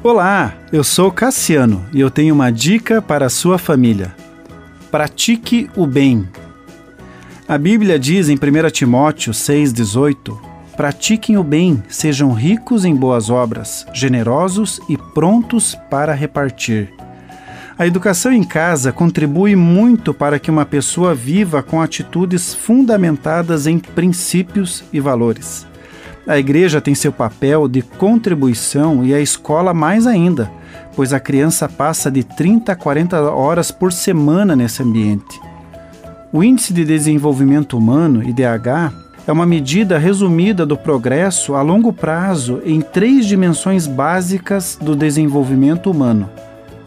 Olá, eu sou Cassiano e eu tenho uma dica para a sua família. Pratique o bem. A Bíblia diz em 1 Timóteo 6,18: Pratiquem o bem, sejam ricos em boas obras, generosos e prontos para repartir. A educação em casa contribui muito para que uma pessoa viva com atitudes fundamentadas em princípios e valores. A igreja tem seu papel de contribuição e a escola mais ainda, pois a criança passa de 30 a 40 horas por semana nesse ambiente. O Índice de Desenvolvimento Humano, IDH, é uma medida resumida do progresso a longo prazo em três dimensões básicas do desenvolvimento humano: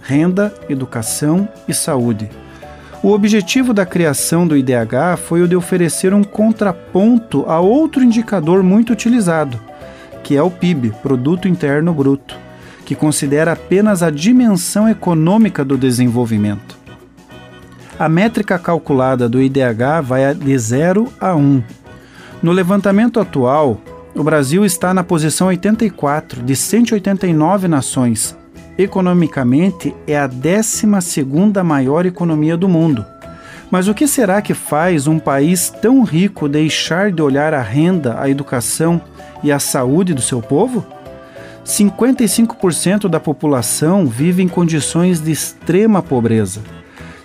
renda, educação e saúde. O objetivo da criação do IDH foi o de oferecer um contraponto a outro indicador muito utilizado, que é o PIB, Produto Interno Bruto, que considera apenas a dimensão econômica do desenvolvimento. A métrica calculada do IDH vai de 0 a 1. No levantamento atual, o Brasil está na posição 84 de 189 nações economicamente é a 12 maior economia do mundo. Mas o que será que faz um país tão rico deixar de olhar a renda, a educação e a saúde do seu povo? 55% da população vive em condições de extrema pobreza.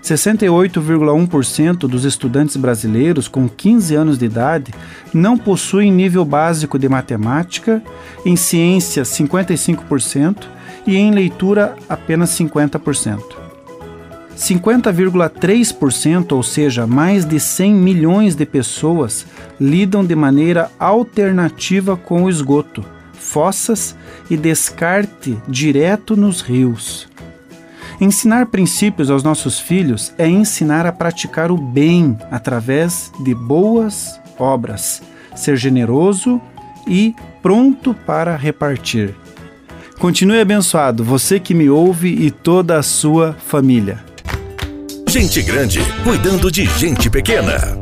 68,1% dos estudantes brasileiros com 15 anos de idade não possuem nível básico de matemática, em ciência 55% e em leitura apenas 50%. 50,3%, ou seja, mais de 100 milhões de pessoas, lidam de maneira alternativa com o esgoto, fossas e descarte direto nos rios. Ensinar princípios aos nossos filhos é ensinar a praticar o bem através de boas obras, ser generoso e pronto para repartir. Continue abençoado, você que me ouve e toda a sua família. Gente grande cuidando de gente pequena.